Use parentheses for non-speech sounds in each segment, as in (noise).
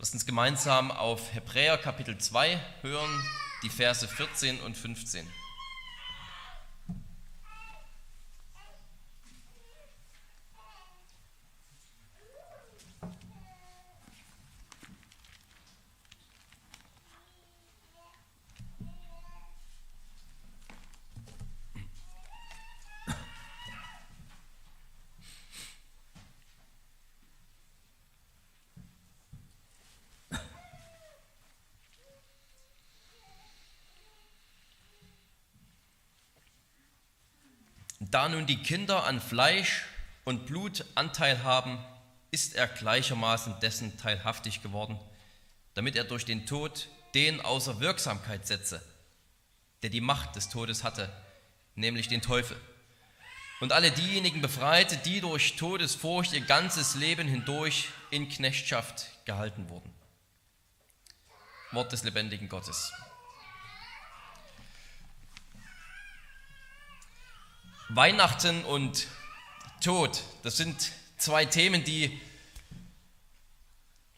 Lasst uns gemeinsam auf Hebräer Kapitel 2 hören, die Verse 14 und 15. Da nun die Kinder an Fleisch und Blut Anteil haben, ist er gleichermaßen dessen teilhaftig geworden, damit er durch den Tod den außer Wirksamkeit setze, der die Macht des Todes hatte, nämlich den Teufel. Und alle diejenigen befreite, die durch Todesfurcht ihr ganzes Leben hindurch in Knechtschaft gehalten wurden. Wort des lebendigen Gottes. Weihnachten und Tod, das sind zwei Themen, die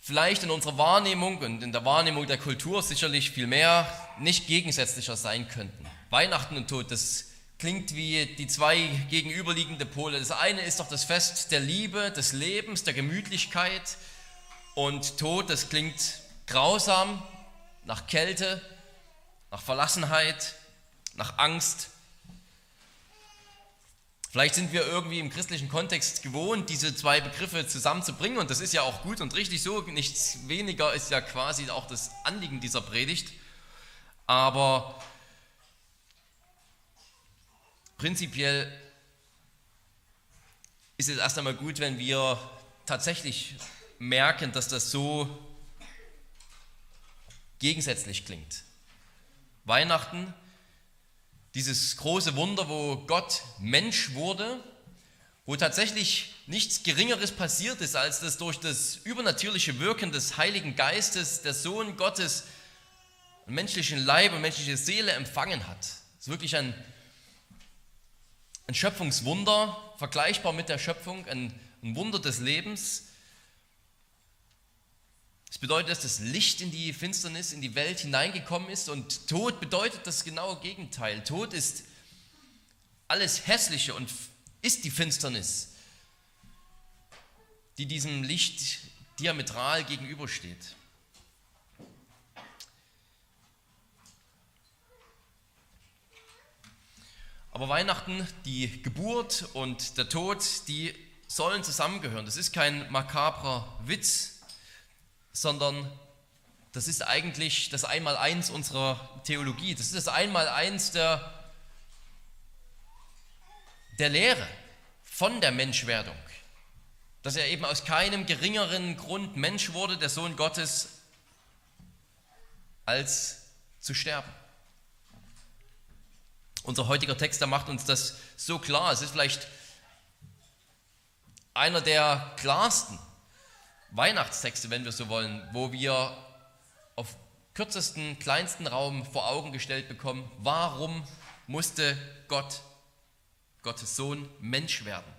vielleicht in unserer Wahrnehmung und in der Wahrnehmung der Kultur sicherlich viel mehr nicht gegensätzlicher sein könnten. Weihnachten und Tod, das klingt wie die zwei gegenüberliegende Pole. Das eine ist doch das Fest der Liebe, des Lebens, der Gemütlichkeit und Tod, das klingt grausam, nach Kälte, nach Verlassenheit, nach Angst Vielleicht sind wir irgendwie im christlichen Kontext gewohnt, diese zwei Begriffe zusammenzubringen und das ist ja auch gut und richtig so. Nichts weniger ist ja quasi auch das Anliegen dieser Predigt. Aber prinzipiell ist es erst einmal gut, wenn wir tatsächlich merken, dass das so gegensätzlich klingt. Weihnachten dieses große Wunder, wo Gott Mensch wurde, wo tatsächlich nichts Geringeres passiert ist, als dass durch das übernatürliche Wirken des Heiligen Geistes der Sohn Gottes einen menschlichen Leib und menschliche Seele empfangen hat. Das ist wirklich ein, ein Schöpfungswunder, vergleichbar mit der Schöpfung, ein, ein Wunder des Lebens. Es bedeutet, dass das Licht in die Finsternis, in die Welt hineingekommen ist und Tod bedeutet das genaue Gegenteil. Tod ist alles Hässliche und ist die Finsternis, die diesem Licht diametral gegenübersteht. Aber Weihnachten, die Geburt und der Tod, die sollen zusammengehören. Das ist kein makabrer Witz, sondern das ist eigentlich das Einmaleins unserer Theologie. Das ist das Einmaleins der, der Lehre von der Menschwerdung. Dass er eben aus keinem geringeren Grund Mensch wurde, der Sohn Gottes, als zu sterben. Unser heutiger Text, der macht uns das so klar. Es ist vielleicht einer der klarsten Weihnachtstexte, wenn wir so wollen, wo wir auf kürzesten, kleinsten Raum vor Augen gestellt bekommen, warum musste Gott, Gottes Sohn, Mensch werden?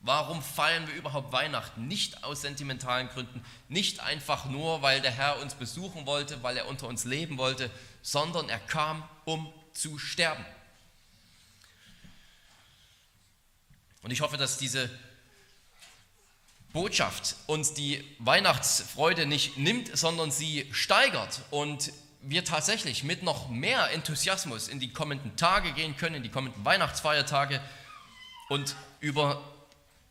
Warum feiern wir überhaupt Weihnachten? Nicht aus sentimentalen Gründen, nicht einfach nur, weil der Herr uns besuchen wollte, weil er unter uns leben wollte, sondern er kam, um zu sterben. Und ich hoffe, dass diese Botschaft uns die Weihnachtsfreude nicht nimmt, sondern sie steigert und wir tatsächlich mit noch mehr Enthusiasmus in die kommenden Tage gehen können, in die kommenden Weihnachtsfeiertage und über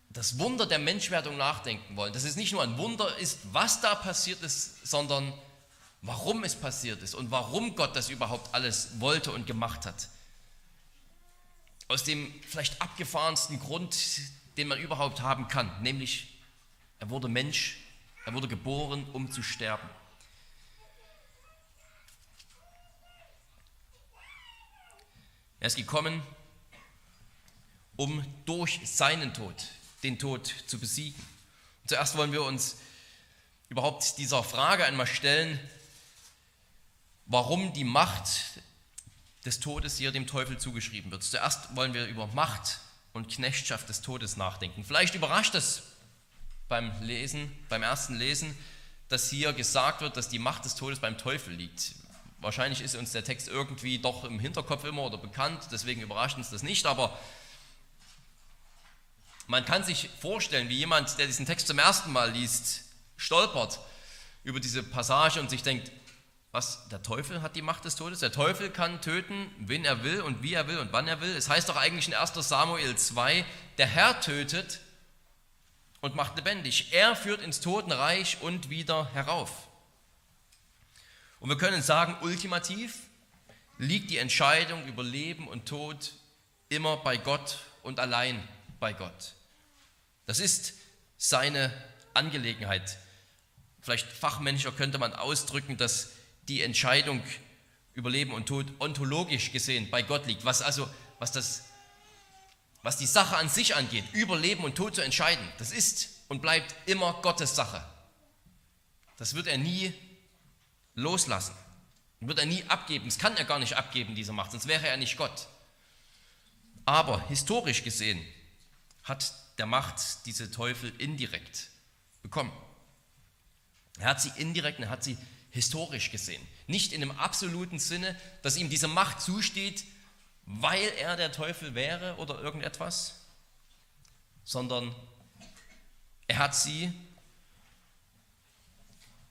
das Wunder der Menschwerdung nachdenken wollen. Dass es nicht nur ein Wunder ist, was da passiert ist, sondern warum es passiert ist und warum Gott das überhaupt alles wollte und gemacht hat. Aus dem vielleicht abgefahrensten Grund, den man überhaupt haben kann, nämlich er wurde Mensch, er wurde geboren, um zu sterben. Er ist gekommen, um durch seinen Tod den Tod zu besiegen. Und zuerst wollen wir uns überhaupt dieser Frage einmal stellen, warum die Macht des Todes hier dem Teufel zugeschrieben wird. Zuerst wollen wir über Macht und Knechtschaft des Todes nachdenken. Vielleicht überrascht es beim Lesen, beim ersten Lesen, dass hier gesagt wird, dass die Macht des Todes beim Teufel liegt. Wahrscheinlich ist uns der Text irgendwie doch im Hinterkopf immer oder bekannt, deswegen überrascht uns das nicht, aber man kann sich vorstellen, wie jemand, der diesen Text zum ersten Mal liest, stolpert über diese Passage und sich denkt, was, der Teufel hat die Macht des Todes? Der Teufel kann töten, wen er will und wie er will und wann er will. Es heißt doch eigentlich in 1 Samuel 2, der Herr tötet und macht lebendig. Er führt ins Totenreich und wieder herauf. Und wir können sagen, ultimativ liegt die Entscheidung über Leben und Tod immer bei Gott und allein bei Gott. Das ist seine Angelegenheit. Vielleicht fachmännischer könnte man ausdrücken, dass die Entscheidung über Leben und Tod ontologisch gesehen bei Gott liegt, was also was das was die Sache an sich angeht, über Leben und Tod zu entscheiden, das ist und bleibt immer Gottes Sache. Das wird er nie loslassen. Wird er nie abgeben. Das kann er gar nicht abgeben, diese Macht, sonst wäre er nicht Gott. Aber historisch gesehen hat der Macht diese Teufel indirekt bekommen. Er hat sie indirekt, er hat sie historisch gesehen. Nicht in dem absoluten Sinne, dass ihm diese Macht zusteht, weil er der Teufel wäre oder irgendetwas, sondern er hat sie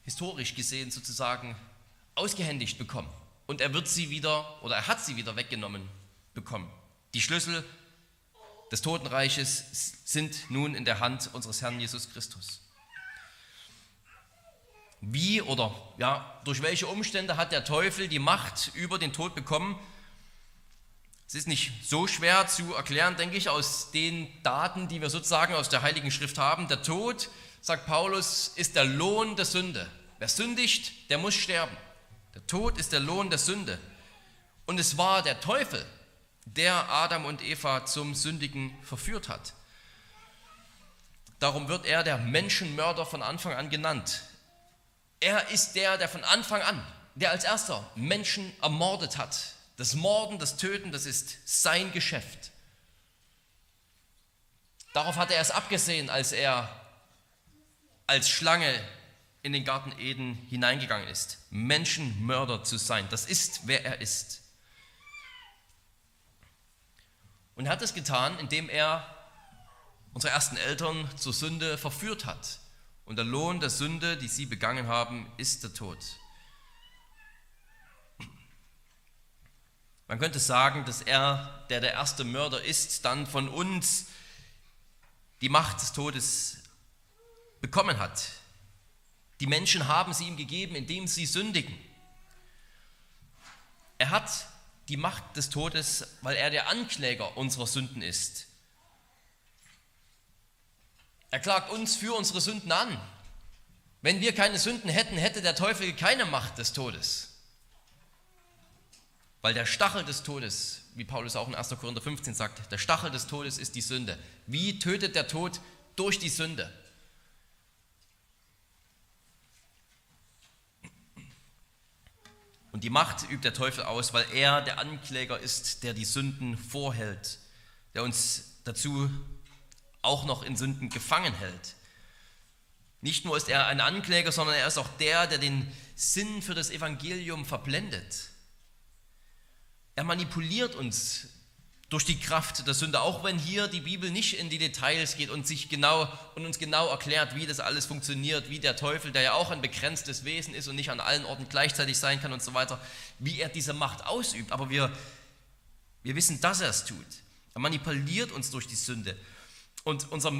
historisch gesehen sozusagen ausgehändigt bekommen. Und er wird sie wieder, oder er hat sie wieder weggenommen bekommen. Die Schlüssel des Totenreiches sind nun in der Hand unseres Herrn Jesus Christus. Wie oder ja, durch welche Umstände hat der Teufel die Macht über den Tod bekommen? Es ist nicht so schwer zu erklären, denke ich, aus den Daten, die wir sozusagen aus der Heiligen Schrift haben. Der Tod, sagt Paulus, ist der Lohn der Sünde. Wer sündigt, der muss sterben. Der Tod ist der Lohn der Sünde. Und es war der Teufel, der Adam und Eva zum Sündigen verführt hat. Darum wird er der Menschenmörder von Anfang an genannt. Er ist der, der von Anfang an, der als erster Menschen ermordet hat, das Morden, das Töten, das ist sein Geschäft. Darauf hat er es abgesehen, als er als Schlange in den Garten Eden hineingegangen ist. Menschenmörder zu sein, das ist, wer er ist. Und er hat es getan, indem er unsere ersten Eltern zur Sünde verführt hat. Und der Lohn der Sünde, die sie begangen haben, ist der Tod. Man könnte sagen, dass er, der der erste Mörder ist, dann von uns die Macht des Todes bekommen hat. Die Menschen haben sie ihm gegeben, indem sie sündigen. Er hat die Macht des Todes, weil er der Ankläger unserer Sünden ist. Er klagt uns für unsere Sünden an. Wenn wir keine Sünden hätten, hätte der Teufel keine Macht des Todes. Weil der Stachel des Todes, wie Paulus auch in 1. Korinther 15 sagt, der Stachel des Todes ist die Sünde. Wie tötet der Tod? Durch die Sünde. Und die Macht übt der Teufel aus, weil er der Ankläger ist, der die Sünden vorhält, der uns dazu auch noch in Sünden gefangen hält. Nicht nur ist er ein Ankläger, sondern er ist auch der, der den Sinn für das Evangelium verblendet. Er manipuliert uns durch die Kraft der Sünde, auch wenn hier die Bibel nicht in die Details geht und, sich genau, und uns genau erklärt, wie das alles funktioniert, wie der Teufel, der ja auch ein begrenztes Wesen ist und nicht an allen Orten gleichzeitig sein kann und so weiter, wie er diese Macht ausübt. Aber wir, wir wissen, dass er es tut. Er manipuliert uns durch die Sünde und, unser,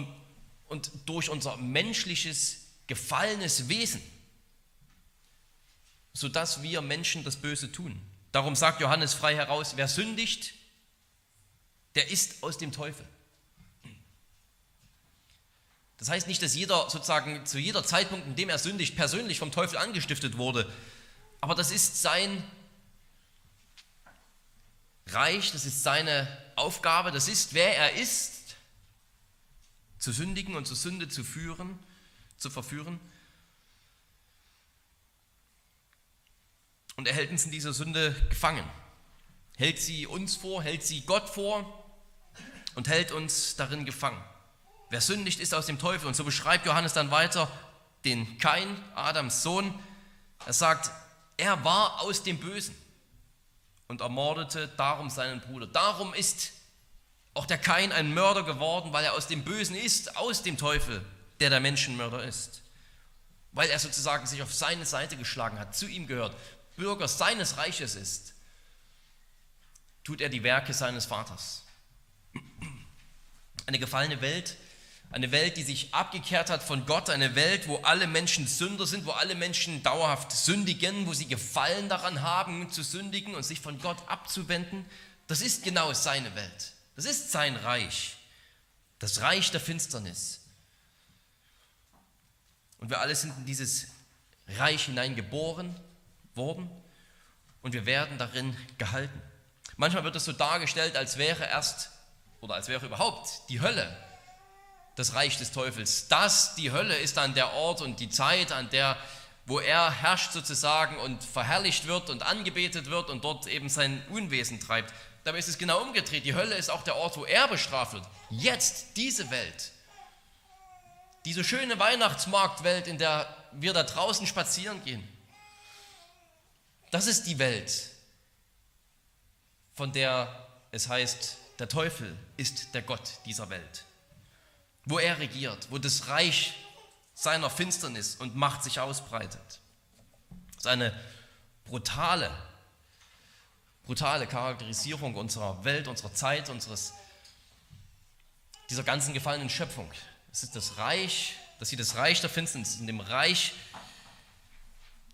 und durch unser menschliches, gefallenes Wesen, sodass wir Menschen das Böse tun. Darum sagt Johannes frei heraus, wer sündigt, der ist aus dem Teufel. Das heißt nicht, dass jeder sozusagen zu jeder Zeitpunkt, in dem er sündigt, persönlich vom Teufel angestiftet wurde. Aber das ist sein Reich, das ist seine Aufgabe, das ist, wer er ist, zu sündigen und zur Sünde zu führen, zu verführen. Und er hält uns in dieser Sünde gefangen. Hält sie uns vor, hält sie Gott vor und hält uns darin gefangen. Wer sündigt, ist aus dem Teufel. Und so beschreibt Johannes dann weiter den Kain, Adams Sohn. Er sagt, er war aus dem Bösen und ermordete darum seinen Bruder. Darum ist auch der Kain ein Mörder geworden, weil er aus dem Bösen ist, aus dem Teufel, der der Menschenmörder ist. Weil er sozusagen sich auf seine Seite geschlagen hat, zu ihm gehört, Bürger seines Reiches ist, tut er die Werke seines Vaters. Eine gefallene Welt, eine Welt, die sich abgekehrt hat von Gott, eine Welt, wo alle Menschen Sünder sind, wo alle Menschen dauerhaft sündigen, wo sie Gefallen daran haben zu sündigen und sich von Gott abzuwenden, das ist genau seine Welt. Das ist sein Reich, das Reich der Finsternis. Und wir alle sind in dieses Reich hineingeboren worden und wir werden darin gehalten. Manchmal wird es so dargestellt, als wäre erst oder als wäre überhaupt die Hölle das Reich des Teufels. Das, die Hölle, ist dann der Ort und die Zeit, an der, wo er herrscht sozusagen und verherrlicht wird und angebetet wird und dort eben sein Unwesen treibt. Dabei ist es genau umgedreht. Die Hölle ist auch der Ort, wo er bestraft wird. Jetzt diese Welt, diese schöne Weihnachtsmarktwelt, in der wir da draußen spazieren gehen, das ist die Welt, von der es heißt, der Teufel ist der Gott dieser Welt wo er regiert, wo das Reich seiner Finsternis und Macht sich ausbreitet. Das ist eine brutale, brutale Charakterisierung unserer Welt, unserer Zeit, unseres, dieser ganzen gefallenen Schöpfung. Es ist das Reich, dass sie das Reich der Finsternis, in dem Reich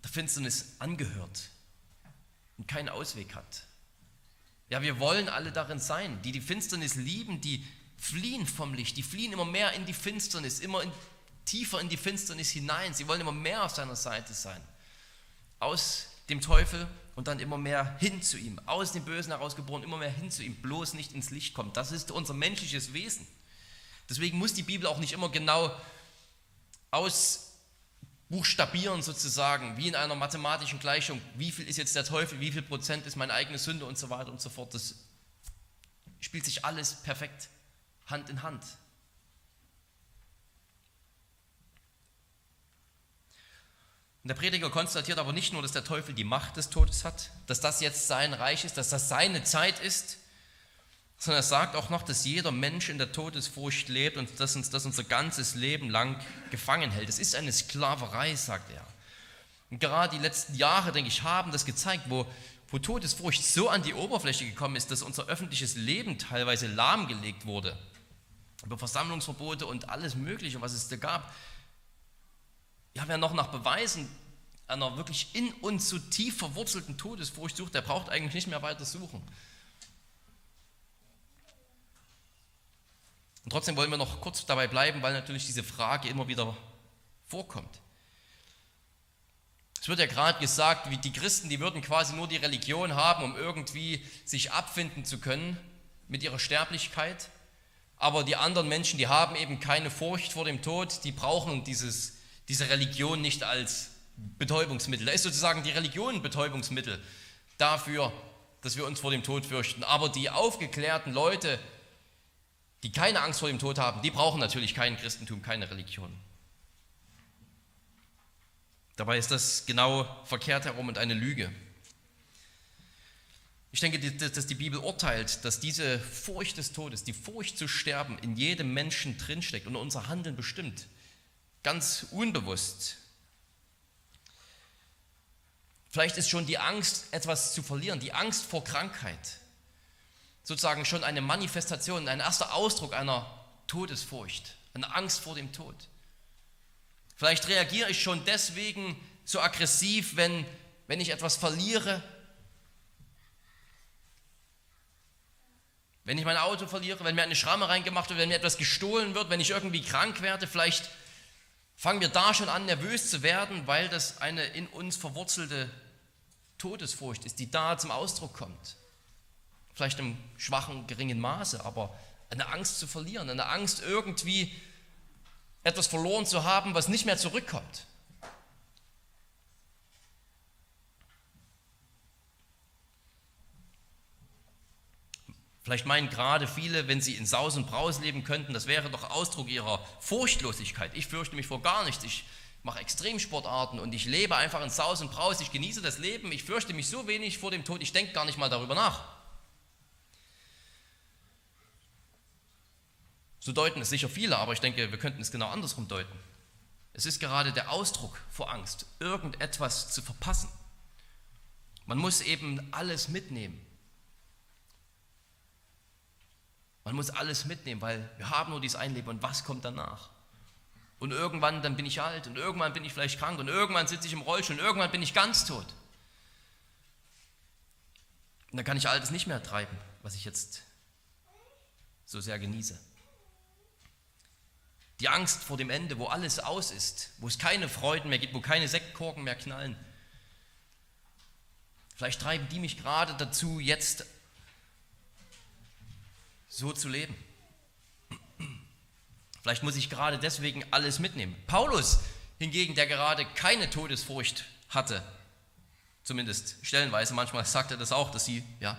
der Finsternis angehört und keinen Ausweg hat. Ja, wir wollen alle darin sein, die die Finsternis lieben, die fliehen vom Licht, die fliehen immer mehr in die Finsternis, immer in, tiefer in die Finsternis hinein. Sie wollen immer mehr auf seiner Seite sein. Aus dem Teufel und dann immer mehr hin zu ihm. Aus dem Bösen herausgeboren, immer mehr hin zu ihm. Bloß nicht ins Licht kommt. Das ist unser menschliches Wesen. Deswegen muss die Bibel auch nicht immer genau ausbuchstabieren, sozusagen, wie in einer mathematischen Gleichung. Wie viel ist jetzt der Teufel, wie viel Prozent ist meine eigene Sünde und so weiter und so fort. Das spielt sich alles perfekt Hand in Hand. Und der Prediger konstatiert aber nicht nur, dass der Teufel die Macht des Todes hat, dass das jetzt sein Reich ist, dass das seine Zeit ist, sondern er sagt auch noch, dass jeder Mensch in der Todesfurcht lebt und dass uns das unser ganzes Leben lang gefangen hält. Es ist eine Sklaverei, sagt er. Und gerade die letzten Jahre, denke ich, haben das gezeigt, wo, wo Todesfurcht so an die Oberfläche gekommen ist, dass unser öffentliches Leben teilweise lahmgelegt wurde über Versammlungsverbote und alles Mögliche, was es da gab. Ja, wer noch nach Beweisen einer wirklich in uns so tief verwurzelten Todesfurcht sucht, der braucht eigentlich nicht mehr weiter suchen. Und trotzdem wollen wir noch kurz dabei bleiben, weil natürlich diese Frage immer wieder vorkommt. Es wird ja gerade gesagt, wie die Christen, die würden quasi nur die Religion haben, um irgendwie sich abfinden zu können mit ihrer Sterblichkeit aber die anderen Menschen, die haben eben keine Furcht vor dem Tod, die brauchen dieses, diese Religion nicht als Betäubungsmittel. Da ist sozusagen die Religion ein Betäubungsmittel dafür, dass wir uns vor dem Tod fürchten. Aber die aufgeklärten Leute, die keine Angst vor dem Tod haben, die brauchen natürlich kein Christentum, keine Religion. Dabei ist das genau verkehrt herum und eine Lüge. Ich denke, dass die Bibel urteilt, dass diese Furcht des Todes, die Furcht zu sterben, in jedem Menschen drinsteckt und unser Handeln bestimmt. Ganz unbewusst. Vielleicht ist schon die Angst, etwas zu verlieren, die Angst vor Krankheit, sozusagen schon eine Manifestation, ein erster Ausdruck einer Todesfurcht, eine Angst vor dem Tod. Vielleicht reagiere ich schon deswegen so aggressiv, wenn, wenn ich etwas verliere, Wenn ich mein Auto verliere, wenn mir eine Schramme reingemacht wird, wenn mir etwas gestohlen wird, wenn ich irgendwie krank werde, vielleicht fangen wir da schon an, nervös zu werden, weil das eine in uns verwurzelte Todesfurcht ist, die da zum Ausdruck kommt. Vielleicht im schwachen, geringen Maße, aber eine Angst zu verlieren, eine Angst irgendwie etwas verloren zu haben, was nicht mehr zurückkommt. Vielleicht meinen gerade viele, wenn sie in Saus und Braus leben könnten, das wäre doch Ausdruck ihrer Furchtlosigkeit. Ich fürchte mich vor gar nichts. Ich mache Extremsportarten und ich lebe einfach in Saus und Braus, ich genieße das Leben, ich fürchte mich so wenig vor dem Tod, ich denke gar nicht mal darüber nach. So deuten es sicher viele, aber ich denke, wir könnten es genau andersrum deuten. Es ist gerade der Ausdruck vor Angst, irgendetwas zu verpassen. Man muss eben alles mitnehmen. Man muss alles mitnehmen, weil wir haben nur dieses ein Leben und was kommt danach? Und irgendwann, dann bin ich alt und irgendwann bin ich vielleicht krank und irgendwann sitze ich im Rollstuhl und irgendwann bin ich ganz tot. Und dann kann ich all das nicht mehr treiben, was ich jetzt so sehr genieße. Die Angst vor dem Ende, wo alles aus ist, wo es keine Freuden mehr gibt, wo keine Sektkorken mehr knallen. Vielleicht treiben die mich gerade dazu, jetzt so zu leben. Vielleicht muss ich gerade deswegen alles mitnehmen. Paulus hingegen, der gerade keine Todesfurcht hatte, zumindest stellenweise, manchmal sagt er das auch, dass sie ja,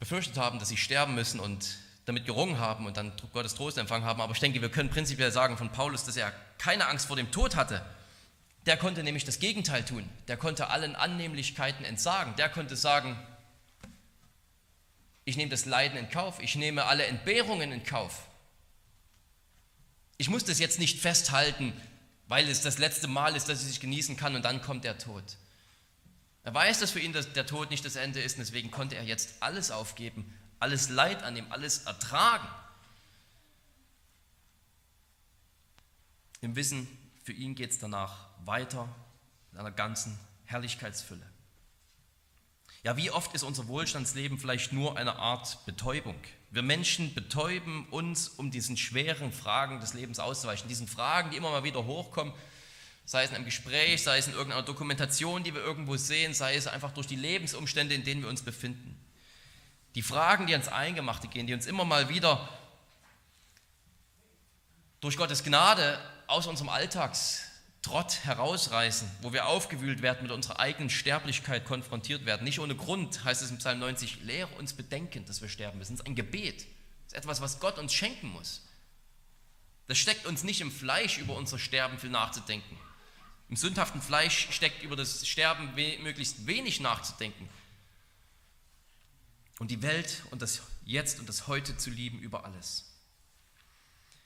befürchtet haben, dass sie sterben müssen und damit gerungen haben und dann Gottes Trost empfangen haben. Aber ich denke, wir können prinzipiell sagen von Paulus, dass er keine Angst vor dem Tod hatte. Der konnte nämlich das Gegenteil tun. Der konnte allen Annehmlichkeiten entsagen. Der konnte sagen, ich nehme das Leiden in Kauf, ich nehme alle Entbehrungen in Kauf. Ich muss das jetzt nicht festhalten, weil es das letzte Mal ist, dass ich es genießen kann und dann kommt der Tod. Er weiß, dass für ihn der Tod nicht das Ende ist und deswegen konnte er jetzt alles aufgeben, alles Leid annehmen, alles ertragen. Im Wissen, für ihn geht es danach weiter in einer ganzen Herrlichkeitsfülle. Ja, wie oft ist unser Wohlstandsleben vielleicht nur eine Art Betäubung? Wir Menschen betäuben uns, um diesen schweren Fragen des Lebens auszuweichen, diesen Fragen, die immer mal wieder hochkommen, sei es in einem Gespräch, sei es in irgendeiner Dokumentation, die wir irgendwo sehen, sei es einfach durch die Lebensumstände, in denen wir uns befinden. Die Fragen, die ans Eingemachte gehen, die uns immer mal wieder durch Gottes Gnade aus unserem Alltags Trott herausreißen, wo wir aufgewühlt werden, mit unserer eigenen Sterblichkeit konfrontiert werden. Nicht ohne Grund heißt es im Psalm 90, lehre uns bedenken, dass wir sterben müssen. Das ist ein Gebet. Das ist etwas, was Gott uns schenken muss. Das steckt uns nicht im Fleisch, über unser Sterben viel nachzudenken. Im sündhaften Fleisch steckt über das Sterben we möglichst wenig nachzudenken. Und die Welt und das Jetzt und das Heute zu lieben über alles.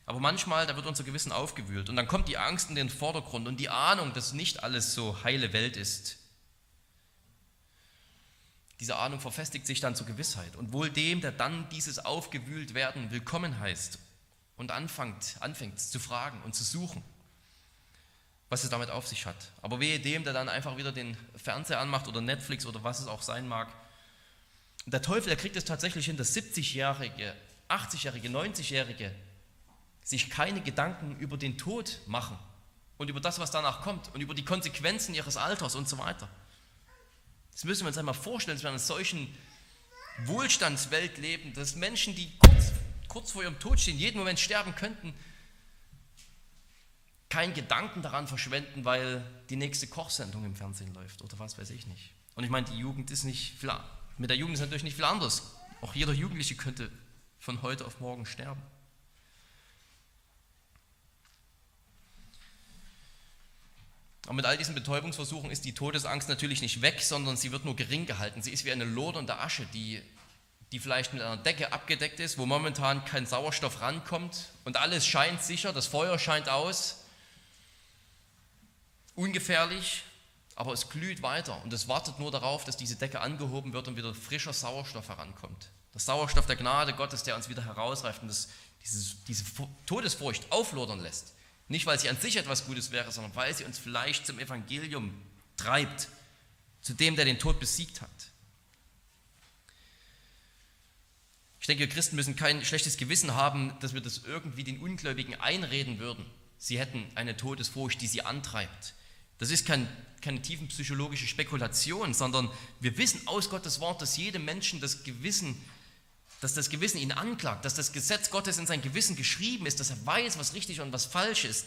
Aber manchmal, da wird unser Gewissen aufgewühlt und dann kommt die Angst in den Vordergrund und die Ahnung, dass nicht alles so heile Welt ist. Diese Ahnung verfestigt sich dann zur Gewissheit und wohl dem, der dann dieses aufgewühlt werden willkommen heißt und anfängt, anfängt zu fragen und zu suchen, was es damit auf sich hat. Aber wehe dem, der dann einfach wieder den Fernseher anmacht oder Netflix oder was es auch sein mag. Und der Teufel, der kriegt es tatsächlich hin, dass 70-Jährige, 80-Jährige, 90-Jährige sich keine Gedanken über den Tod machen und über das, was danach kommt und über die Konsequenzen ihres Alters und so weiter. Das müssen wir uns einmal vorstellen, dass wir in einer solchen Wohlstandswelt leben, dass Menschen, die kurz, kurz vor ihrem Tod stehen, jeden Moment sterben könnten, keinen Gedanken daran verschwenden, weil die nächste Kochsendung im Fernsehen läuft oder was weiß ich nicht. Und ich meine, die Jugend ist nicht viel, mit der Jugend ist natürlich nicht viel anders. Auch jeder Jugendliche könnte von heute auf morgen sterben. Und mit all diesen Betäubungsversuchen ist die Todesangst natürlich nicht weg, sondern sie wird nur gering gehalten. Sie ist wie eine lodernde Asche, die, die vielleicht mit einer Decke abgedeckt ist, wo momentan kein Sauerstoff rankommt und alles scheint sicher, das Feuer scheint aus, ungefährlich, aber es glüht weiter und es wartet nur darauf, dass diese Decke angehoben wird und wieder frischer Sauerstoff herankommt. Der Sauerstoff der Gnade Gottes, der uns wieder herausreift und das, dieses, diese Todesfurcht auflodern lässt. Nicht, weil sie an sich etwas Gutes wäre, sondern weil sie uns vielleicht zum Evangelium treibt, zu dem, der den Tod besiegt hat. Ich denke, wir Christen müssen kein schlechtes Gewissen haben, dass wir das irgendwie den Ungläubigen einreden würden. Sie hätten eine Todesfurcht, die sie antreibt. Das ist kein, keine tiefenpsychologische Spekulation, sondern wir wissen aus Gottes Wort, dass jedem Menschen das Gewissen dass das Gewissen ihn anklagt, dass das Gesetz Gottes in sein Gewissen geschrieben ist, dass er weiß, was richtig und was falsch ist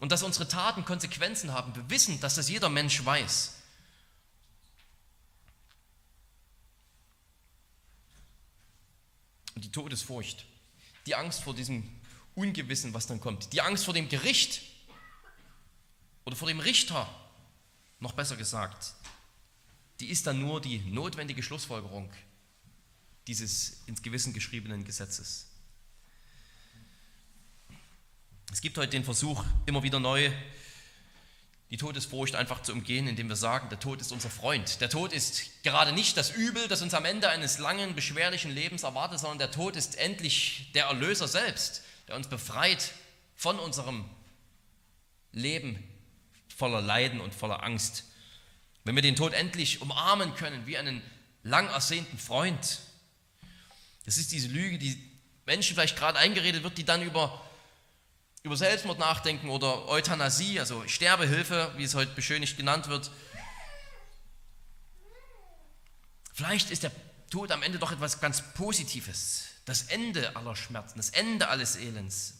und dass unsere Taten Konsequenzen haben. Wir wissen, dass das jeder Mensch weiß. Und die Todesfurcht, die Angst vor diesem Ungewissen, was dann kommt. Die Angst vor dem Gericht oder vor dem Richter, noch besser gesagt, die ist dann nur die notwendige Schlussfolgerung dieses ins Gewissen geschriebenen Gesetzes. Es gibt heute den Versuch, immer wieder neu die Todesfurcht einfach zu umgehen, indem wir sagen, der Tod ist unser Freund. Der Tod ist gerade nicht das Übel, das uns am Ende eines langen, beschwerlichen Lebens erwartet, sondern der Tod ist endlich der Erlöser selbst, der uns befreit von unserem Leben voller Leiden und voller Angst. Wenn wir den Tod endlich umarmen können wie einen lang ersehnten Freund. Das ist diese Lüge, die Menschen vielleicht gerade eingeredet wird, die dann über über Selbstmord nachdenken oder Euthanasie, also Sterbehilfe, wie es heute beschönigt genannt wird. Vielleicht ist der Tod am Ende doch etwas ganz Positives, das Ende aller Schmerzen, das Ende alles Elends.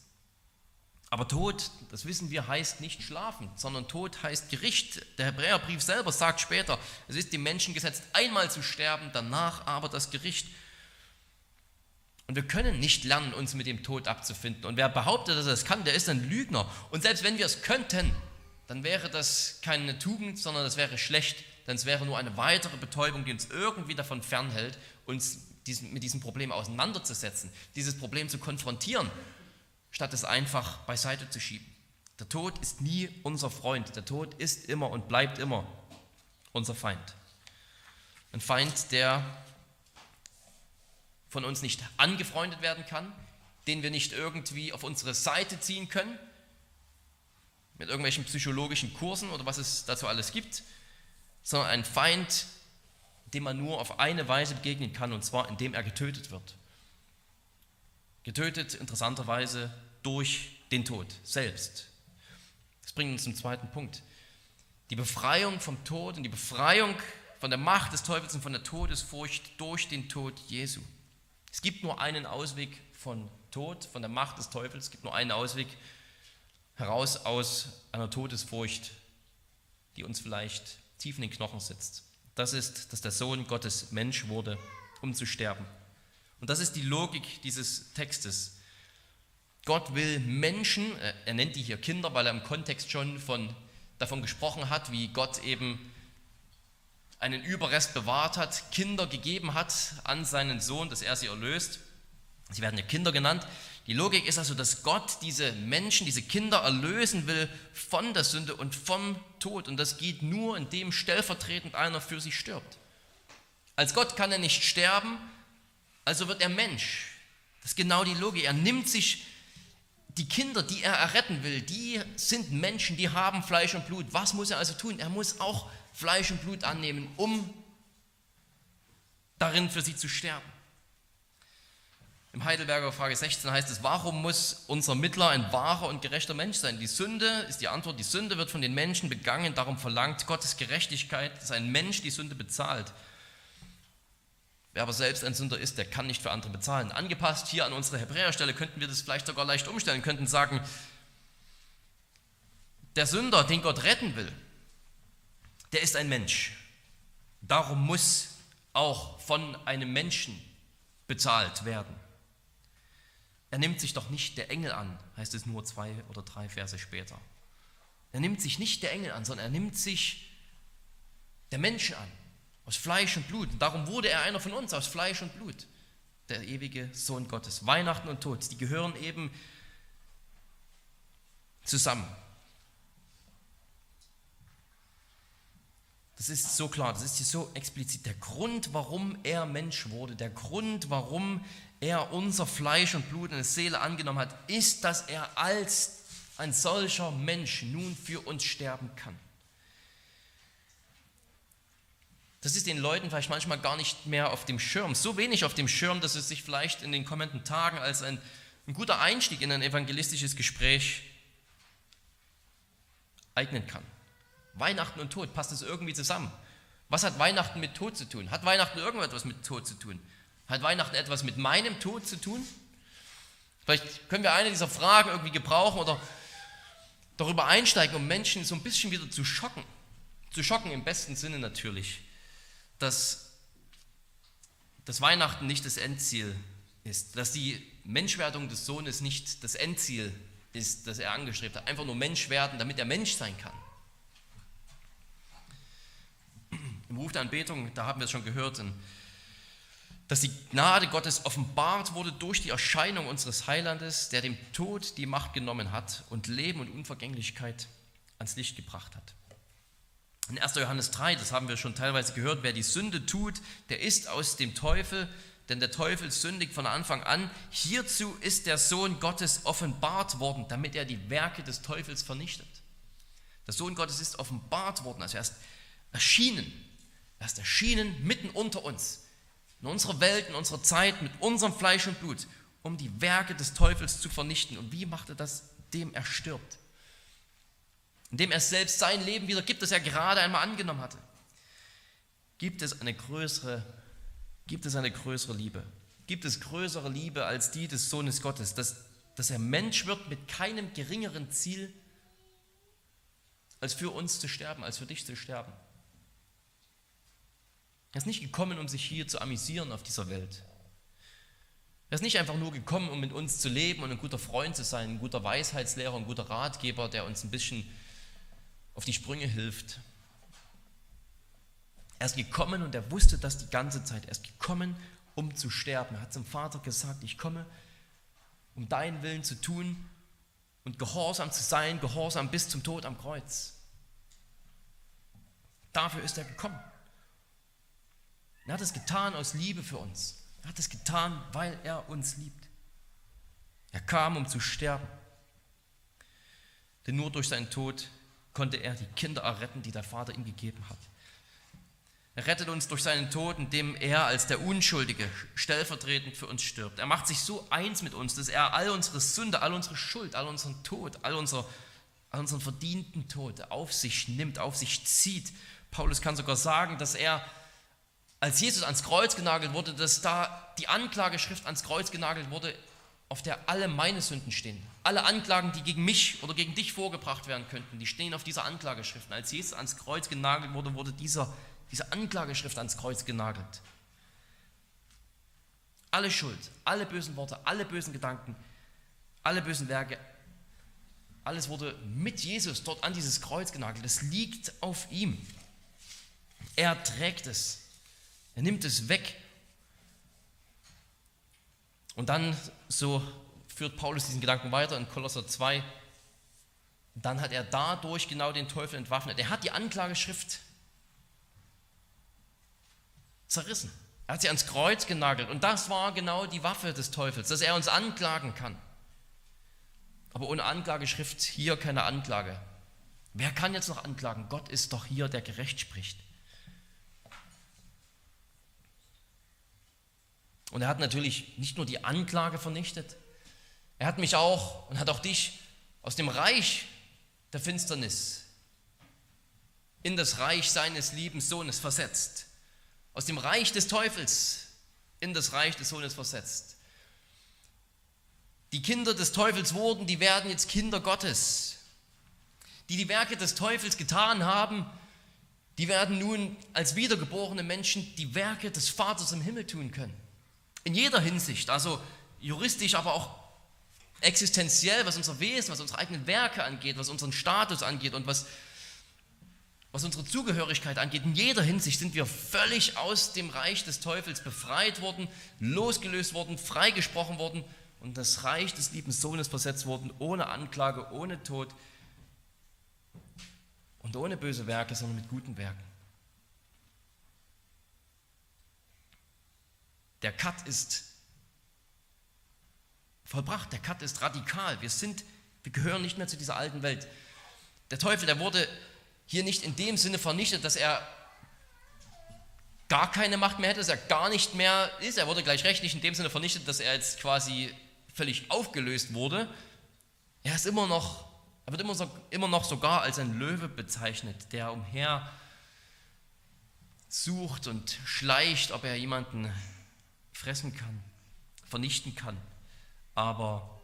Aber Tod, das wissen wir, heißt nicht schlafen, sondern Tod heißt Gericht. Der Hebräerbrief selber sagt später, es ist dem Menschen gesetzt, einmal zu sterben, danach aber das Gericht. Und wir können nicht lernen, uns mit dem Tod abzufinden. Und wer behauptet, dass er es kann, der ist ein Lügner. Und selbst wenn wir es könnten, dann wäre das keine Tugend, sondern das wäre schlecht, denn es wäre nur eine weitere Betäubung, die uns irgendwie davon fernhält, uns mit diesem Problem auseinanderzusetzen, dieses Problem zu konfrontieren, statt es einfach beiseite zu schieben. Der Tod ist nie unser Freund. Der Tod ist immer und bleibt immer unser Feind. Ein Feind, der von uns nicht angefreundet werden kann, den wir nicht irgendwie auf unsere Seite ziehen können, mit irgendwelchen psychologischen Kursen oder was es dazu alles gibt, sondern ein Feind, dem man nur auf eine Weise begegnen kann, und zwar indem er getötet wird. Getötet interessanterweise durch den Tod selbst. Das bringt uns zum zweiten Punkt. Die Befreiung vom Tod und die Befreiung von der Macht des Teufels und von der Todesfurcht durch den Tod Jesu. Es gibt nur einen Ausweg von Tod, von der Macht des Teufels. Es gibt nur einen Ausweg heraus aus einer Todesfurcht, die uns vielleicht tief in den Knochen sitzt. Das ist, dass der Sohn Gottes Mensch wurde, um zu sterben. Und das ist die Logik dieses Textes. Gott will Menschen, äh, er nennt die hier Kinder, weil er im Kontext schon von, davon gesprochen hat, wie Gott eben einen Überrest bewahrt hat, Kinder gegeben hat an seinen Sohn, dass er sie erlöst. Sie werden ja Kinder genannt. Die Logik ist also, dass Gott diese Menschen, diese Kinder erlösen will von der Sünde und vom Tod. Und das geht nur, indem stellvertretend einer für sie stirbt. Als Gott kann er nicht sterben, also wird er Mensch. Das ist genau die Logik. Er nimmt sich die Kinder, die er erretten will, die sind Menschen, die haben Fleisch und Blut. Was muss er also tun? Er muss auch Fleisch und Blut annehmen, um darin für sie zu sterben. Im Heidelberger Frage 16 heißt es, warum muss unser Mittler ein wahrer und gerechter Mensch sein? Die Sünde ist die Antwort, die Sünde wird von den Menschen begangen, darum verlangt Gottes Gerechtigkeit, dass ein Mensch die Sünde bezahlt. Wer aber selbst ein Sünder ist, der kann nicht für andere bezahlen. Angepasst hier an unsere Hebräerstelle könnten wir das vielleicht sogar leicht umstellen, könnten sagen, der Sünder, den Gott retten will, der ist ein Mensch. Darum muss auch von einem Menschen bezahlt werden. Er nimmt sich doch nicht der Engel an, heißt es nur zwei oder drei Verse später. Er nimmt sich nicht der Engel an, sondern er nimmt sich der Menschen an, aus Fleisch und Blut. Darum wurde er einer von uns, aus Fleisch und Blut, der ewige Sohn Gottes. Weihnachten und Tod, die gehören eben zusammen. Das ist so klar, das ist hier so explizit. Der Grund, warum er Mensch wurde, der Grund, warum er unser Fleisch und Blut und Seele angenommen hat, ist, dass er als ein solcher Mensch nun für uns sterben kann. Das ist den Leuten vielleicht manchmal gar nicht mehr auf dem Schirm, so wenig auf dem Schirm, dass es sich vielleicht in den kommenden Tagen als ein, ein guter Einstieg in ein evangelistisches Gespräch eignen kann. Weihnachten und Tod, passt das irgendwie zusammen? Was hat Weihnachten mit Tod zu tun? Hat Weihnachten irgendetwas mit Tod zu tun? Hat Weihnachten etwas mit meinem Tod zu tun? Vielleicht können wir eine dieser Fragen irgendwie gebrauchen oder darüber einsteigen, um Menschen so ein bisschen wieder zu schocken. Zu schocken im besten Sinne natürlich, dass, dass Weihnachten nicht das Endziel ist, dass die Menschwerdung des Sohnes nicht das Endziel ist, das er angestrebt hat. Einfach nur Mensch werden, damit er Mensch sein kann. Im Ruf der Anbetung, da haben wir es schon gehört, dass die Gnade Gottes offenbart wurde durch die Erscheinung unseres Heilandes, der dem Tod die Macht genommen hat und Leben und Unvergänglichkeit ans Licht gebracht hat. In 1. Johannes 3, das haben wir schon teilweise gehört, wer die Sünde tut, der ist aus dem Teufel, denn der Teufel sündigt von Anfang an. Hierzu ist der Sohn Gottes offenbart worden, damit er die Werke des Teufels vernichtet. Der Sohn Gottes ist offenbart worden, also er ist erschienen. Er ist erschienen mitten unter uns, in unserer Welt, in unserer Zeit, mit unserem Fleisch und Blut, um die Werke des Teufels zu vernichten. Und wie macht er das? Dem er stirbt. Indem er selbst sein Leben wieder gibt, das er gerade einmal angenommen hatte. Gibt es eine größere Gibt es eine größere Liebe? Gibt es größere Liebe als die des Sohnes Gottes, dass, dass er Mensch wird mit keinem geringeren Ziel, als für uns zu sterben, als für dich zu sterben? Er ist nicht gekommen, um sich hier zu amüsieren auf dieser Welt. Er ist nicht einfach nur gekommen, um mit uns zu leben und ein guter Freund zu sein, ein guter Weisheitslehrer, ein guter Ratgeber, der uns ein bisschen auf die Sprünge hilft. Er ist gekommen und er wusste das die ganze Zeit. Er ist gekommen, um zu sterben. Er hat zum Vater gesagt, ich komme, um deinen Willen zu tun und gehorsam zu sein, gehorsam bis zum Tod am Kreuz. Dafür ist er gekommen. Er hat es getan aus Liebe für uns. Er hat es getan, weil er uns liebt. Er kam, um zu sterben. Denn nur durch seinen Tod konnte er die Kinder erretten, die der Vater ihm gegeben hat. Er rettet uns durch seinen Tod, indem er als der Unschuldige stellvertretend für uns stirbt. Er macht sich so eins mit uns, dass er all unsere Sünde, all unsere Schuld, all unseren Tod, all, unser, all unseren verdienten Tod auf sich nimmt, auf sich zieht. Paulus kann sogar sagen, dass er, als Jesus ans Kreuz genagelt wurde, dass da die Anklageschrift ans Kreuz genagelt wurde, auf der alle meine Sünden stehen. Alle Anklagen, die gegen mich oder gegen dich vorgebracht werden könnten, die stehen auf dieser Anklageschrift. Als Jesus ans Kreuz genagelt wurde, wurde dieser diese Anklageschrift ans Kreuz genagelt. Alle Schuld, alle bösen Worte, alle bösen Gedanken, alle bösen Werke, alles wurde mit Jesus dort an dieses Kreuz genagelt. Es liegt auf ihm. Er trägt es. Er nimmt es weg. Und dann, so führt Paulus diesen Gedanken weiter in Kolosser 2, dann hat er dadurch genau den Teufel entwaffnet. Er hat die Anklageschrift zerrissen. Er hat sie ans Kreuz genagelt. Und das war genau die Waffe des Teufels, dass er uns anklagen kann. Aber ohne Anklageschrift hier keine Anklage. Wer kann jetzt noch anklagen? Gott ist doch hier, der gerecht spricht. Und er hat natürlich nicht nur die Anklage vernichtet, er hat mich auch und hat auch dich aus dem Reich der Finsternis in das Reich seines lieben Sohnes versetzt aus dem Reich des Teufels in das Reich des Sohnes versetzt. Die Kinder des Teufels wurden, die werden jetzt Kinder Gottes. Die die Werke des Teufels getan haben, die werden nun als wiedergeborene Menschen die Werke des Vaters im Himmel tun können. In jeder Hinsicht, also juristisch, aber auch existenziell, was unser Wesen, was unsere eigenen Werke angeht, was unseren Status angeht und was was unsere Zugehörigkeit angeht, in jeder Hinsicht sind wir völlig aus dem Reich des Teufels befreit worden, losgelöst worden, freigesprochen worden und das Reich des lieben Sohnes versetzt worden, ohne Anklage, ohne Tod und ohne böse Werke, sondern mit guten Werken. Der Cut ist vollbracht, der Cut ist radikal. Wir sind, wir gehören nicht mehr zu dieser alten Welt. Der Teufel, der wurde hier nicht in dem Sinne vernichtet, dass er gar keine Macht mehr hätte, dass er gar nicht mehr ist. Er wurde gleich rechtlich in dem Sinne vernichtet, dass er jetzt quasi völlig aufgelöst wurde. Er ist immer noch, er wird immer, so, immer noch sogar als ein Löwe bezeichnet, der umher sucht und schleicht, ob er jemanden fressen kann, vernichten kann. Aber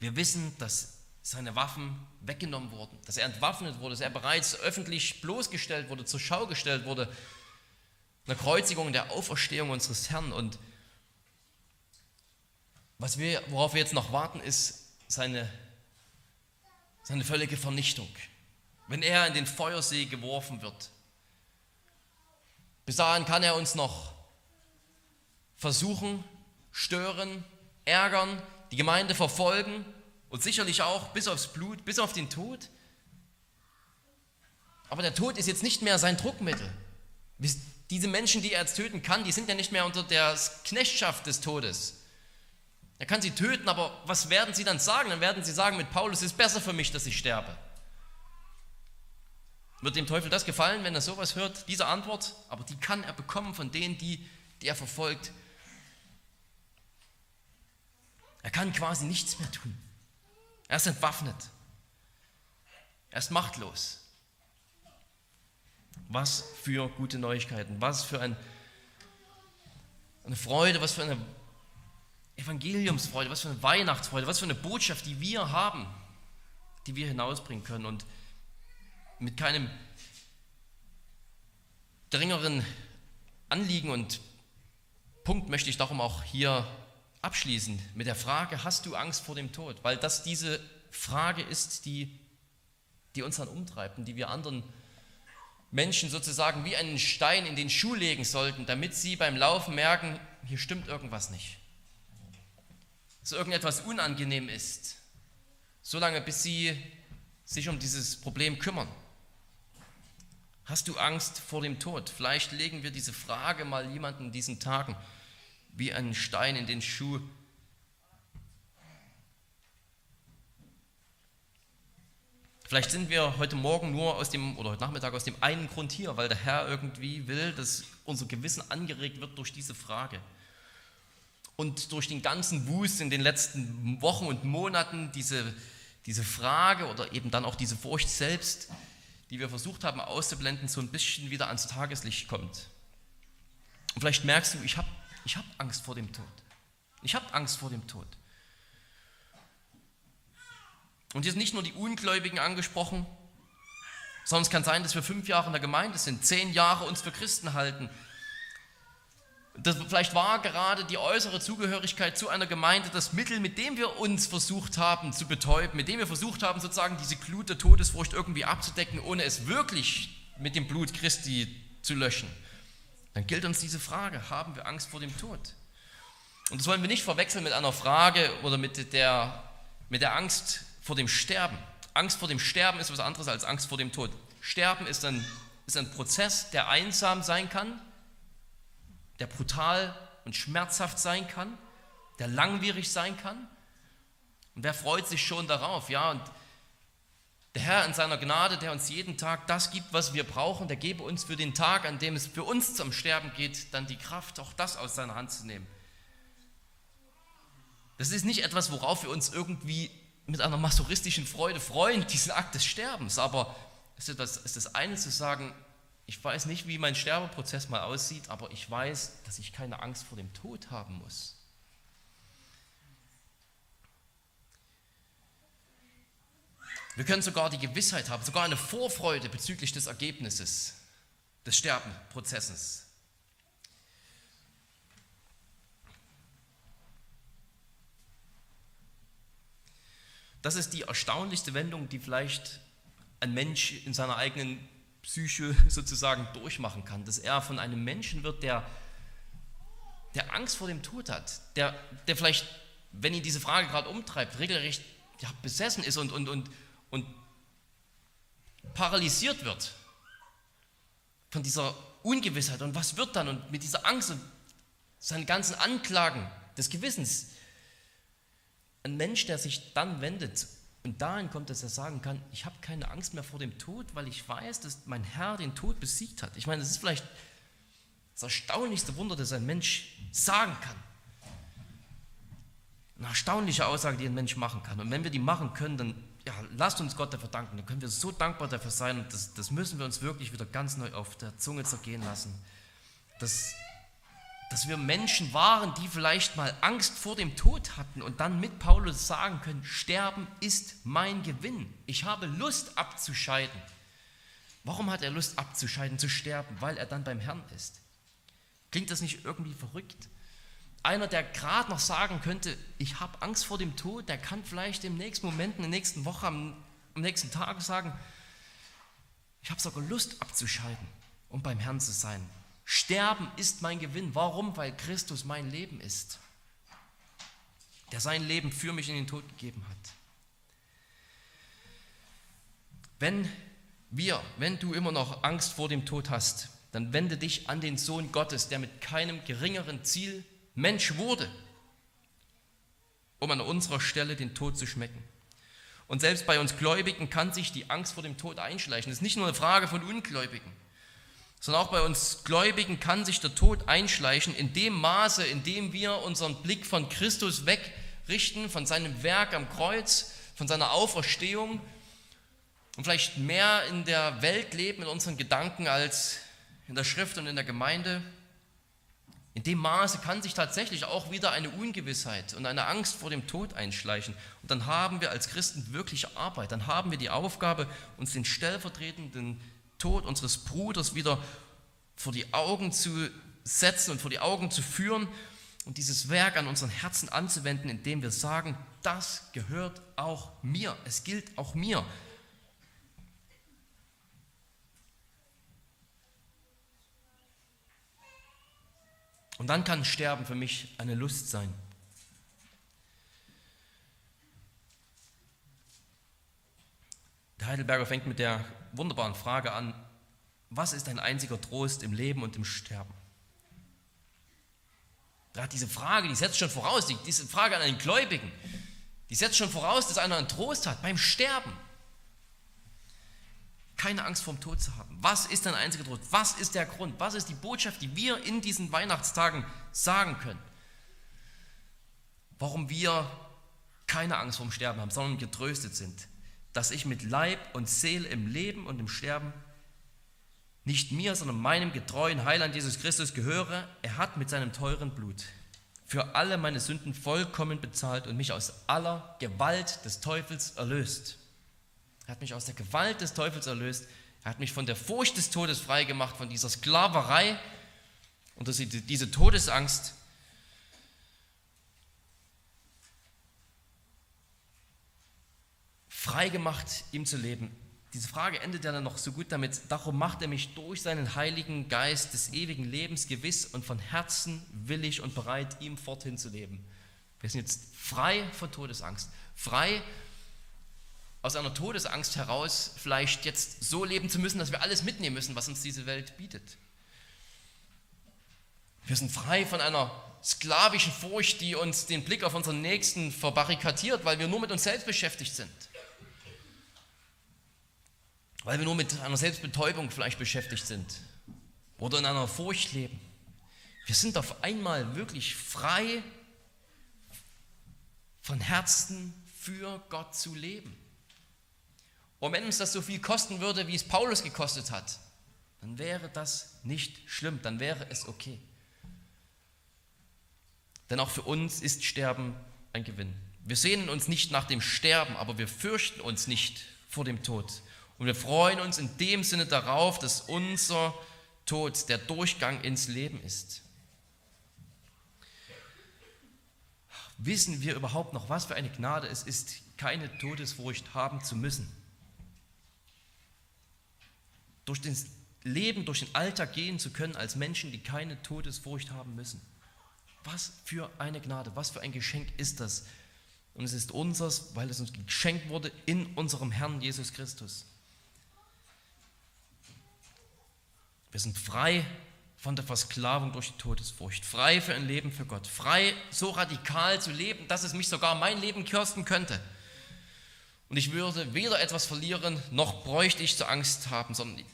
wir wissen, dass seine Waffen weggenommen wurden, dass er entwaffnet wurde, dass er bereits öffentlich bloßgestellt wurde, zur Schau gestellt wurde, eine Kreuzigung der Auferstehung unseres Herrn. Und Was wir, worauf wir jetzt noch warten, ist seine, seine völlige Vernichtung. Wenn er in den Feuersee geworfen wird. Bis dahin kann er uns noch versuchen, stören, ärgern, die Gemeinde verfolgen und sicherlich auch bis aufs Blut, bis auf den Tod. Aber der Tod ist jetzt nicht mehr sein Druckmittel. Diese Menschen, die er jetzt töten kann, die sind ja nicht mehr unter der Knechtschaft des Todes. Er kann sie töten, aber was werden sie dann sagen? Dann werden sie sagen, mit Paulus ist besser für mich, dass ich sterbe. Wird dem Teufel das gefallen, wenn er sowas hört? Diese Antwort, aber die kann er bekommen von denen, die, die er verfolgt. Er kann quasi nichts mehr tun. Er ist entwaffnet. Er ist machtlos. Was für gute Neuigkeiten, was für ein, eine Freude, was für eine Evangeliumsfreude, was für eine Weihnachtsfreude, was für eine Botschaft, die wir haben, die wir hinausbringen können und mit keinem dringeren Anliegen und Punkt möchte ich darum auch hier abschließen mit der Frage, hast du Angst vor dem Tod? Weil das diese Frage ist, die, die uns dann umtreibt und die wir anderen Menschen sozusagen wie einen Stein in den Schuh legen sollten, damit sie beim Laufen merken, hier stimmt irgendwas nicht. Dass irgendetwas unangenehm ist, solange bis sie sich um dieses Problem kümmern. Hast du Angst vor dem Tod? Vielleicht legen wir diese Frage mal jemanden in diesen Tagen wie einen Stein in den Schuh Vielleicht sind wir heute Morgen nur aus dem, oder heute Nachmittag aus dem einen Grund hier, weil der Herr irgendwie will, dass unser Gewissen angeregt wird durch diese Frage. Und durch den ganzen Wust in den letzten Wochen und Monaten diese, diese Frage oder eben dann auch diese Furcht selbst, die wir versucht haben auszublenden, so ein bisschen wieder ans Tageslicht kommt. Und vielleicht merkst du, ich habe ich hab Angst vor dem Tod. Ich habe Angst vor dem Tod. Und hier sind nicht nur die Ungläubigen angesprochen, sondern es kann sein, dass wir fünf Jahre in der Gemeinde sind, zehn Jahre uns für Christen halten. Das, vielleicht war gerade die äußere Zugehörigkeit zu einer Gemeinde das Mittel, mit dem wir uns versucht haben zu betäuben, mit dem wir versucht haben, sozusagen diese Glut der Todesfurcht irgendwie abzudecken, ohne es wirklich mit dem Blut Christi zu löschen. Dann gilt uns diese Frage, haben wir Angst vor dem Tod? Und das wollen wir nicht verwechseln mit einer Frage oder mit der, mit der Angst vor dem Sterben. Angst vor dem Sterben ist was anderes als Angst vor dem Tod. Sterben ist ein, ist ein Prozess, der einsam sein kann, der brutal und schmerzhaft sein kann, der langwierig sein kann. Und wer freut sich schon darauf? Ja, und der Herr in seiner Gnade, der uns jeden Tag das gibt, was wir brauchen, der gebe uns für den Tag, an dem es für uns zum Sterben geht, dann die Kraft, auch das aus seiner Hand zu nehmen. Das ist nicht etwas, worauf wir uns irgendwie mit einer masochistischen Freude freuen, diesen Akt des Sterbens. Aber es ist das, ist das eine zu sagen, ich weiß nicht, wie mein Sterbeprozess mal aussieht, aber ich weiß, dass ich keine Angst vor dem Tod haben muss. Wir können sogar die Gewissheit haben, sogar eine Vorfreude bezüglich des Ergebnisses des Sterbenprozesses. Das ist die erstaunlichste Wendung, die vielleicht ein Mensch in seiner eigenen Psyche (laughs) sozusagen durchmachen kann, dass er von einem Menschen wird, der, der Angst vor dem Tod hat, der, der vielleicht, wenn ihn diese Frage gerade umtreibt, regelrecht ja, besessen ist und, und, und, und paralysiert wird von dieser Ungewissheit. Und was wird dann? Und mit dieser Angst und seinen ganzen Anklagen des Gewissens, ein Mensch, der sich dann wendet und dahin kommt, dass er sagen kann, ich habe keine Angst mehr vor dem Tod, weil ich weiß, dass mein Herr den Tod besiegt hat. Ich meine, das ist vielleicht das erstaunlichste Wunder, das ein Mensch sagen kann. Eine erstaunliche Aussage, die ein Mensch machen kann. Und wenn wir die machen können, dann ja, lasst uns Gott dafür danken. Dann können wir so dankbar dafür sein und das, das müssen wir uns wirklich wieder ganz neu auf der Zunge zergehen lassen. Dass dass wir Menschen waren, die vielleicht mal Angst vor dem Tod hatten und dann mit Paulus sagen können, Sterben ist mein Gewinn. Ich habe Lust abzuscheiden. Warum hat er Lust abzuscheiden, zu sterben? Weil er dann beim Herrn ist. Klingt das nicht irgendwie verrückt? Einer, der gerade noch sagen könnte, ich habe Angst vor dem Tod, der kann vielleicht im nächsten Moment, in der nächsten Woche, am, am nächsten Tag sagen, ich habe sogar Lust abzuschalten, um beim Herrn zu sein. Sterben ist mein Gewinn. Warum? Weil Christus mein Leben ist, der sein Leben für mich in den Tod gegeben hat. Wenn wir, wenn du immer noch Angst vor dem Tod hast, dann wende dich an den Sohn Gottes, der mit keinem geringeren Ziel Mensch wurde, um an unserer Stelle den Tod zu schmecken. Und selbst bei uns Gläubigen kann sich die Angst vor dem Tod einschleichen. Das ist nicht nur eine Frage von Ungläubigen, sondern auch bei uns Gläubigen kann sich der Tod einschleichen in dem Maße, in dem wir unseren Blick von Christus wegrichten, von seinem Werk am Kreuz, von seiner Auferstehung und vielleicht mehr in der Welt leben mit unseren Gedanken als in der Schrift und in der Gemeinde. In dem Maße kann sich tatsächlich auch wieder eine Ungewissheit und eine Angst vor dem Tod einschleichen. Und dann haben wir als Christen wirklich Arbeit. Dann haben wir die Aufgabe, uns den stellvertretenden Tod unseres Bruders wieder vor die Augen zu setzen und vor die Augen zu führen und dieses Werk an unseren Herzen anzuwenden, indem wir sagen, das gehört auch mir. Es gilt auch mir. Und dann kann Sterben für mich eine Lust sein. Der Heidelberger fängt mit der wunderbaren Frage an, was ist ein einziger Trost im Leben und im Sterben? Gerade diese Frage, die setzt schon voraus, diese Frage an einen Gläubigen, die setzt schon voraus, dass einer einen Trost hat beim Sterben keine Angst vorm Tod zu haben. Was ist dein einziger Trost? Was ist der Grund? Was ist die Botschaft, die wir in diesen Weihnachtstagen sagen können? Warum wir keine Angst vorm Sterben haben, sondern getröstet sind, dass ich mit Leib und Seele im Leben und im Sterben nicht mir, sondern meinem getreuen Heiland Jesus Christus gehöre. Er hat mit seinem teuren Blut für alle meine Sünden vollkommen bezahlt und mich aus aller Gewalt des Teufels erlöst. Er hat mich aus der Gewalt des Teufels erlöst. Er hat mich von der Furcht des Todes freigemacht, von dieser Sklaverei und diese Todesangst. Freigemacht, ihm zu leben. Diese Frage endet ja dann noch so gut damit. Darum macht er mich durch seinen Heiligen Geist des ewigen Lebens gewiss und von Herzen willig und bereit, ihm forthin zu leben. Wir sind jetzt frei von Todesangst, frei von aus einer Todesangst heraus vielleicht jetzt so leben zu müssen, dass wir alles mitnehmen müssen, was uns diese Welt bietet. Wir sind frei von einer sklavischen Furcht, die uns den Blick auf unseren Nächsten verbarrikadiert, weil wir nur mit uns selbst beschäftigt sind. Weil wir nur mit einer Selbstbetäubung vielleicht beschäftigt sind oder in einer Furcht leben. Wir sind auf einmal wirklich frei von Herzen für Gott zu leben. Und wenn uns das so viel kosten würde, wie es Paulus gekostet hat, dann wäre das nicht schlimm, dann wäre es okay. Denn auch für uns ist Sterben ein Gewinn. Wir sehnen uns nicht nach dem Sterben, aber wir fürchten uns nicht vor dem Tod. Und wir freuen uns in dem Sinne darauf, dass unser Tod der Durchgang ins Leben ist. Wissen wir überhaupt noch, was für eine Gnade es ist, keine Todesfurcht haben zu müssen? Durch das Leben, durch den Alltag gehen zu können als Menschen, die keine Todesfurcht haben müssen. Was für eine Gnade, was für ein Geschenk ist das? Und es ist unseres, weil es uns geschenkt wurde in unserem Herrn Jesus Christus. Wir sind frei von der Versklavung durch die Todesfurcht, frei für ein Leben für Gott, frei so radikal zu leben, dass es mich sogar mein Leben kosten könnte. Und ich würde weder etwas verlieren, noch bräuchte ich zur Angst haben, sondern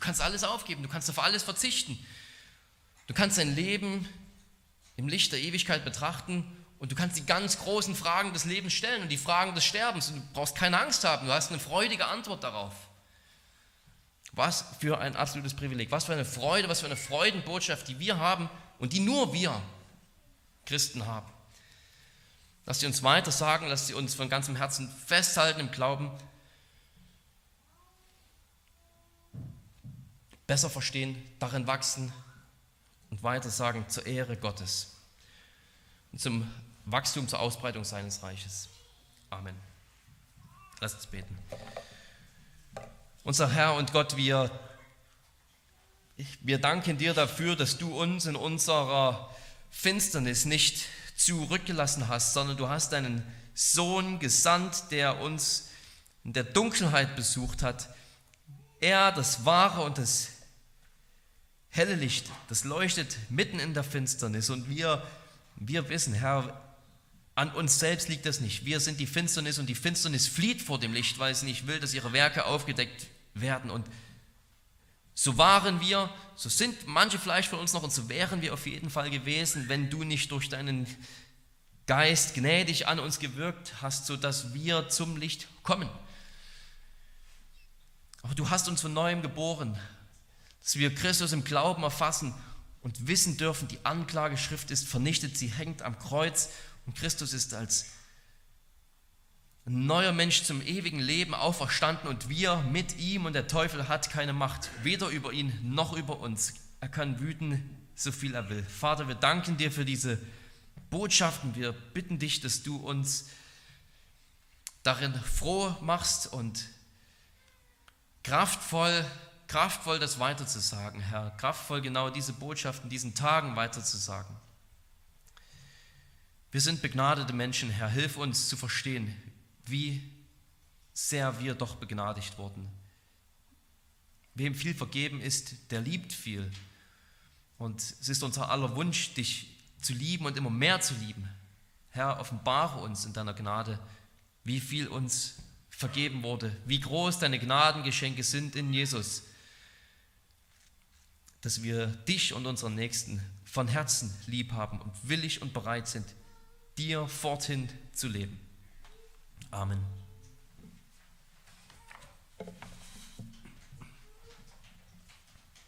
Du kannst alles aufgeben, du kannst auf alles verzichten. Du kannst dein Leben im Licht der Ewigkeit betrachten und du kannst die ganz großen Fragen des Lebens stellen und die Fragen des Sterbens. Und du brauchst keine Angst haben, du hast eine freudige Antwort darauf. Was für ein absolutes Privileg, was für eine Freude, was für eine Freudenbotschaft, die wir haben und die nur wir Christen haben. Lass sie uns weiter sagen, lass sie uns von ganzem Herzen festhalten im Glauben, besser verstehen, darin wachsen und weiter sagen zur Ehre Gottes. und zum Wachstum, zur Ausbreitung seines Reiches. Amen. Lass uns beten. Unser Herr und Gott, wir, wir danken dir dafür, dass du uns in unserer Finsternis nicht zurückgelassen hast, sondern du hast deinen Sohn gesandt, der uns in der Dunkelheit besucht hat. Er, das wahre und das helle Licht, das leuchtet mitten in der Finsternis. Und wir, wir wissen, Herr, an uns selbst liegt das nicht. Wir sind die Finsternis und die Finsternis flieht vor dem Licht, weil sie nicht will, dass ihre Werke aufgedeckt werden. Und so waren wir, so sind manche vielleicht von uns noch und so wären wir auf jeden Fall gewesen, wenn du nicht durch deinen Geist gnädig an uns gewirkt hast, sodass wir zum Licht kommen. Aber du hast uns von neuem geboren, dass wir Christus im Glauben erfassen und wissen dürfen, die Anklageschrift ist vernichtet, sie hängt am Kreuz und Christus ist als ein neuer Mensch zum ewigen Leben auferstanden und wir mit ihm und der Teufel hat keine Macht, weder über ihn noch über uns. Er kann wüten, so viel er will. Vater, wir danken dir für diese Botschaften. Wir bitten dich, dass du uns darin froh machst und kraftvoll, kraftvoll das weiterzusagen, Herr. Kraftvoll genau diese Botschaften diesen Tagen weiterzusagen. Wir sind begnadete Menschen, Herr. Hilf uns zu verstehen, wie sehr wir doch begnadigt wurden. Wem viel vergeben ist, der liebt viel. Und es ist unser aller Wunsch, dich zu lieben und immer mehr zu lieben. Herr, offenbare uns in deiner Gnade, wie viel uns vergeben wurde, wie groß deine Gnadengeschenke sind in Jesus, dass wir dich und unseren Nächsten von Herzen lieb haben und willig und bereit sind, dir forthin zu leben. Amen.